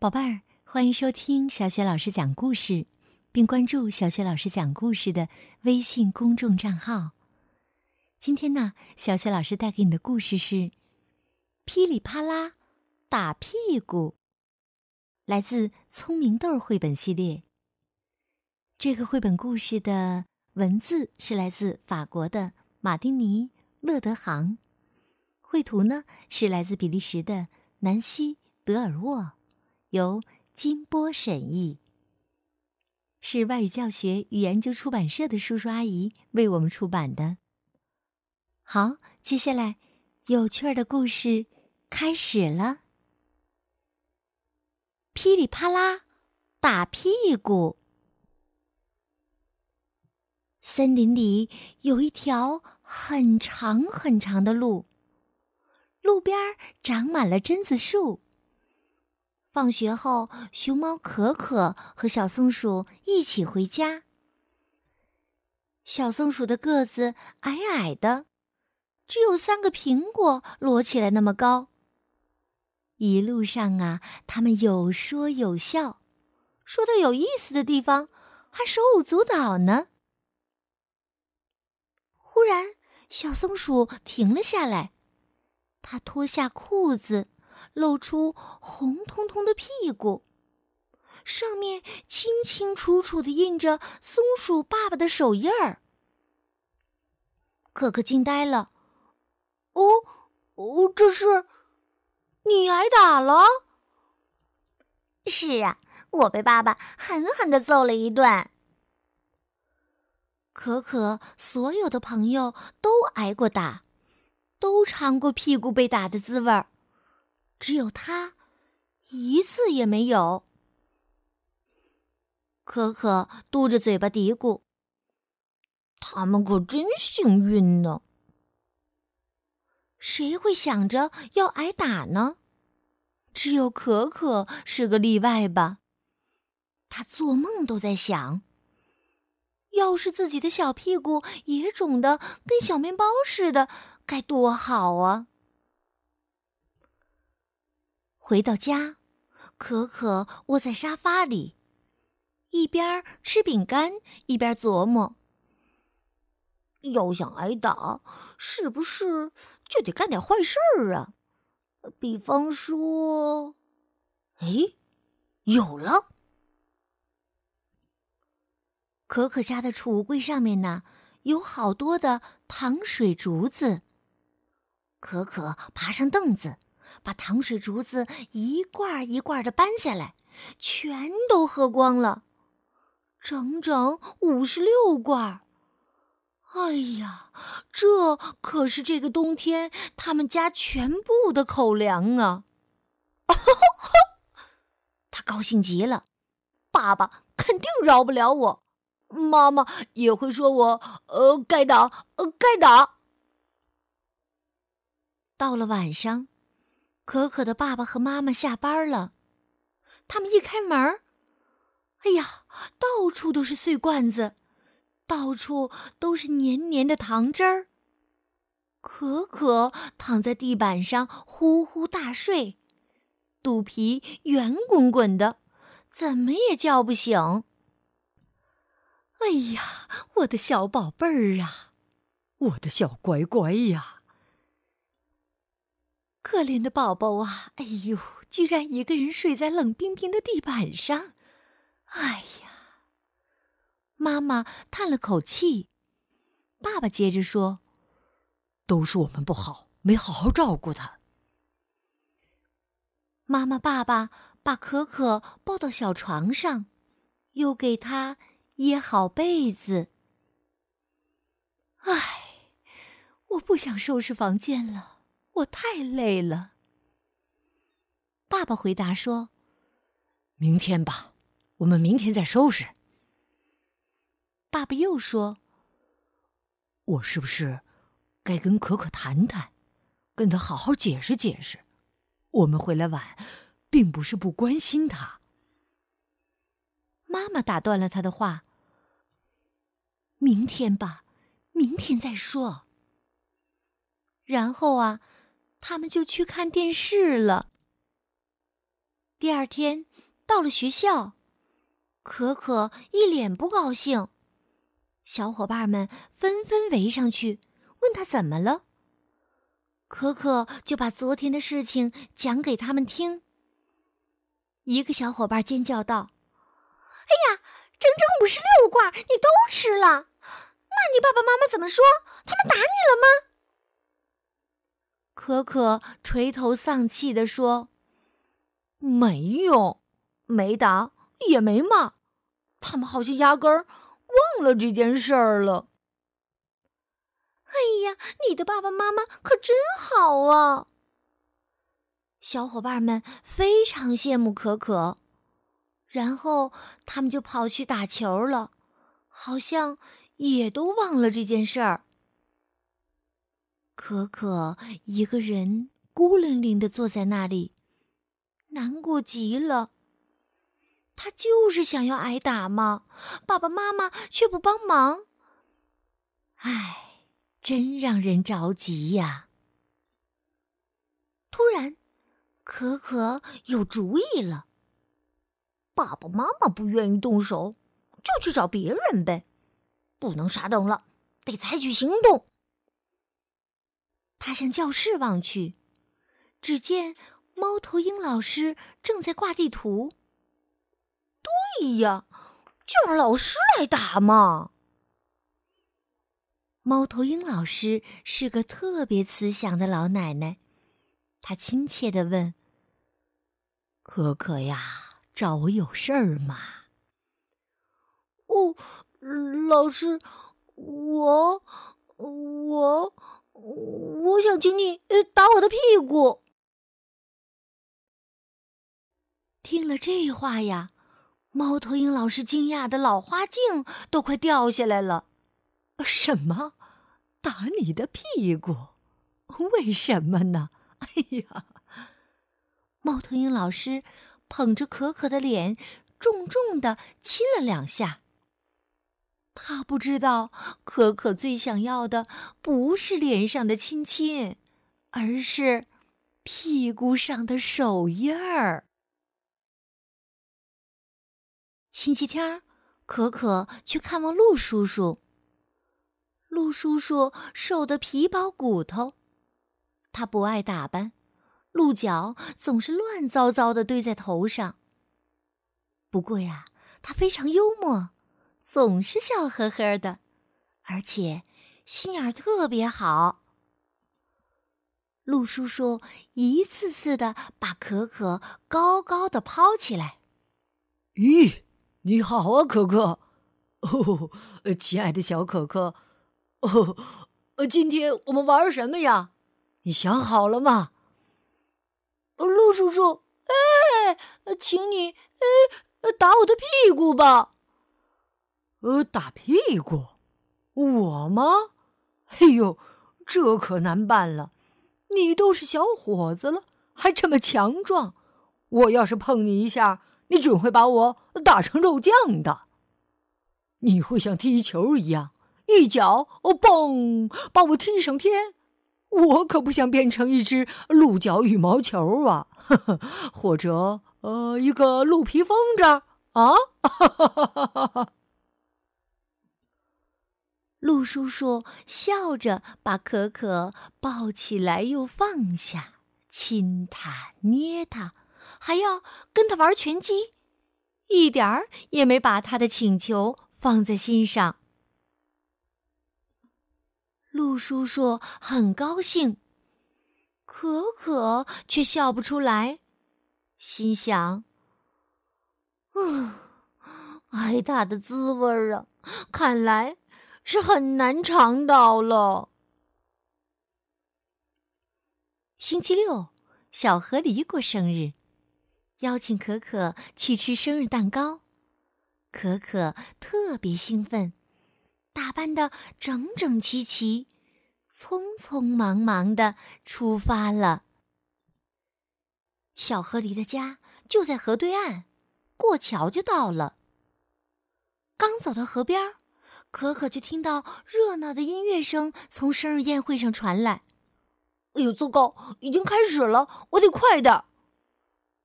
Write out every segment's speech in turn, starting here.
宝贝儿，欢迎收听小雪老师讲故事，并关注小雪老师讲故事的微信公众账号。今天呢，小雪老师带给你的故事是《噼里啪啦打屁股》，来自《聪明豆》绘本系列。这个绘本故事的文字是来自法国的马丁尼·勒德行，绘图呢是来自比利时的南希·德尔沃。由金波审译，是外语教学与研究出版社的叔叔阿姨为我们出版的。好，接下来有趣儿的故事开始了。噼里啪啦，打屁股。森林里有一条很长很长的路，路边长满了榛子树。放学后，熊猫可可和小松鼠一起回家。小松鼠的个子矮矮的，只有三个苹果摞起来那么高。一路上啊，他们有说有笑，说到有意思的地方，还手舞足蹈呢。忽然，小松鼠停了下来，它脱下裤子。露出红彤彤的屁股，上面清清楚楚的印着松鼠爸爸的手印儿。可可惊呆了，“哦，哦，这是你挨打了？”“是啊，我被爸爸狠狠的揍了一顿。”可可所有的朋友都挨过打，都尝过屁股被打的滋味儿。只有他，一次也没有。可可嘟着嘴巴嘀咕：“他们可真幸运呢。”谁会想着要挨打呢？只有可可是个例外吧。他做梦都在想：要是自己的小屁股也肿得跟小面包似的，该多好啊！回到家，可可窝在沙发里，一边吃饼干一边琢磨：要想挨打，是不是就得干点坏事儿啊？比方说，哎，有了！可可家的储物柜上面呢，有好多的糖水竹子。可可爬上凳子。把糖水竹子一罐一罐的搬下来，全都喝光了，整整五十六罐。哎呀，这可是这个冬天他们家全部的口粮啊！他高兴极了，爸爸肯定饶不了我，妈妈也会说我呃该打呃该打。到了晚上。可可的爸爸和妈妈下班了，他们一开门哎呀，到处都是碎罐子，到处都是黏黏的糖汁儿。可可躺在地板上呼呼大睡，肚皮圆滚滚的，怎么也叫不醒。哎呀，我的小宝贝儿啊，我的小乖乖呀！可怜的宝宝啊！哎呦，居然一个人睡在冷冰冰的地板上！哎呀，妈妈叹了口气。爸爸接着说：“都是我们不好，没好好照顾他。”妈妈、爸爸把可可抱到小床上，又给他掖好被子。唉，我不想收拾房间了。我太累了。爸爸回答说：“明天吧，我们明天再收拾。”爸爸又说：“我是不是该跟可可谈谈，跟他好好解释解释？我们回来晚，并不是不关心他。”妈妈打断了他的话：“明天吧，明天再说。”然后啊。他们就去看电视了。第二天，到了学校，可可一脸不高兴。小伙伴们纷纷围上去，问他怎么了。可可就把昨天的事情讲给他们听。一个小伙伴尖叫道：“哎呀，整整五十六罐，你都吃了？那你爸爸妈妈怎么说？他们打你了吗？”可可垂头丧气地说：“没有，没打，也没骂，他们好像压根儿忘了这件事儿了。”哎呀，你的爸爸妈妈可真好啊！小伙伴们非常羡慕可可，然后他们就跑去打球了，好像也都忘了这件事儿。可可一个人孤零零的坐在那里，难过极了。他就是想要挨打嘛，爸爸妈妈却不帮忙。唉。真让人着急呀！突然，可可有主意了。爸爸妈妈不愿意动手，就去找别人呗，不能傻等了，得采取行动。他向教室望去，只见猫头鹰老师正在挂地图。对呀，就让老师来打嘛。猫头鹰老师是个特别慈祥的老奶奶，她亲切的问：“可可呀，找我有事儿吗？”“哦，老师，我我我想请你呃打我的屁股。”听了这话呀，猫头鹰老师惊讶的老花镜都快掉下来了。什么？打你的屁股？为什么呢？哎呀！猫头鹰老师捧着可可的脸，重重的亲了两下。他不知道，可可最想要的不是脸上的亲亲，而是屁股上的手印儿。星期天，可可去看望陆叔叔。陆叔叔瘦得皮包骨头，他不爱打扮，鹿角总是乱糟糟的堆在头上。不过呀，他非常幽默，总是笑呵呵的，而且心眼特别好。陆叔叔一次次的把可可高高的抛起来。咦，你好啊，可可！哦，亲爱的小可可。哦，今天我们玩什么呀？你想好了吗？陆叔叔，哎，请你，哎，打我的屁股吧。呃，打屁股？我吗？哎呦，这可难办了。你都是小伙子了，还这么强壮，我要是碰你一下，你准会把我打成肉酱的。你会像踢球一样。一脚哦，嘣，把我踢上天！我可不想变成一只鹿角羽毛球啊，呵呵，或者呃，一个鹿皮风筝啊！哈哈哈哈哈哈！鹿叔叔笑着把可可抱起来又放下，亲他捏他，还要跟他玩拳击，一点儿也没把他的请求放在心上。陆叔叔很高兴，可可却笑不出来，心想：“嗯，挨打的滋味儿啊，看来是很难尝到了。”星期六，小河狸过生日，邀请可可去吃生日蛋糕，可可特别兴奋。打扮的整整齐齐，匆匆忙忙的出发了。小河狸的家就在河对岸，过桥就到了。刚走到河边儿，可可就听到热闹的音乐声从生日宴会上传来。哎呦，糟糕，已经开始了，我得快点！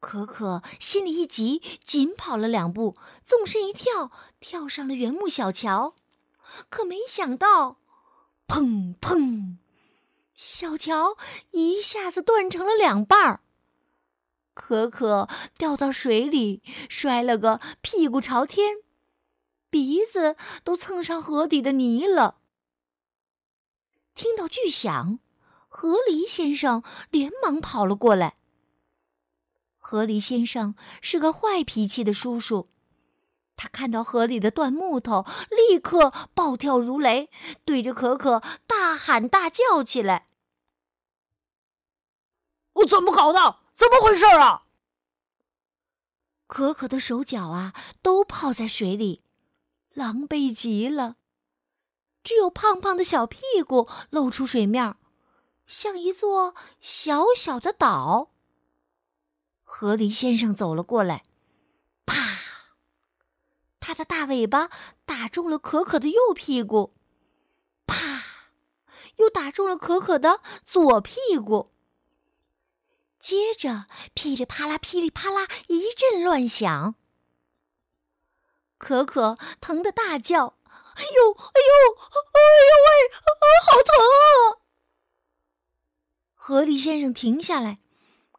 可可心里一急，紧跑了两步，纵身一跳，跳上了原木小桥。可没想到，砰砰，小桥一下子断成了两半儿。可可掉到水里，摔了个屁股朝天，鼻子都蹭上河底的泥了。听到巨响，河狸先生连忙跑了过来。河狸先生是个坏脾气的叔叔，他看到河里的断木头，立刻暴跳如雷，对着可可大喊大叫起来：“我怎么搞的？怎么回事啊？”可可的手脚啊都泡在水里，狼狈极了，只有胖胖的小屁股露出水面，像一座小小的岛。河狸先生走了过来，啪！他的大尾巴打中了可可的右屁股，啪！又打中了可可的左屁股。接着，噼里啪啦，噼里啪啦，一阵乱响。可可疼得大叫：“哎呦，哎呦，哎呦喂，好疼啊！”河狸先生停下来。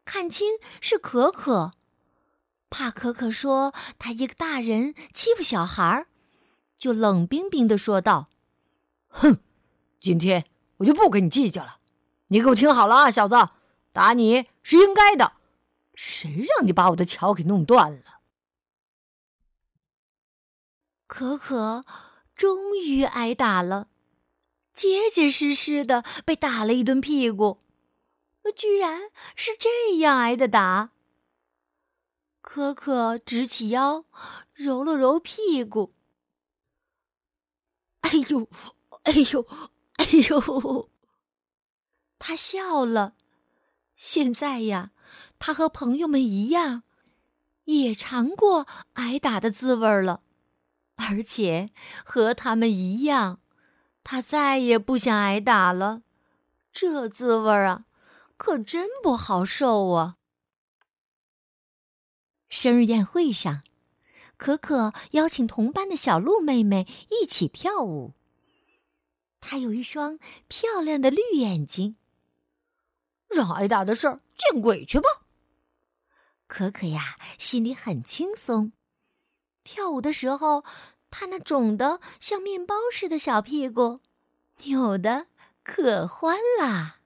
看清是可可，怕可可说他一个大人欺负小孩儿，就冷冰冰的说道：“哼，今天我就不跟你计较了。你给我听好了啊，小子，打你是应该的。谁让你把我的桥给弄断了？”可可终于挨打了，结结实实的被打了一顿屁股。居然是这样挨的打。可可直起腰，揉了揉屁股。哎呦，哎呦，哎呦！他笑了。现在呀，他和朋友们一样，也尝过挨打的滋味了，而且和他们一样，他再也不想挨打了。这滋味儿啊！可真不好受啊！生日宴会上，可可邀请同班的小鹿妹妹一起跳舞。她有一双漂亮的绿眼睛。让挨打的事儿见鬼去吧！可可呀，心里很轻松。跳舞的时候，他那肿的像面包似的小屁股，扭的可欢啦。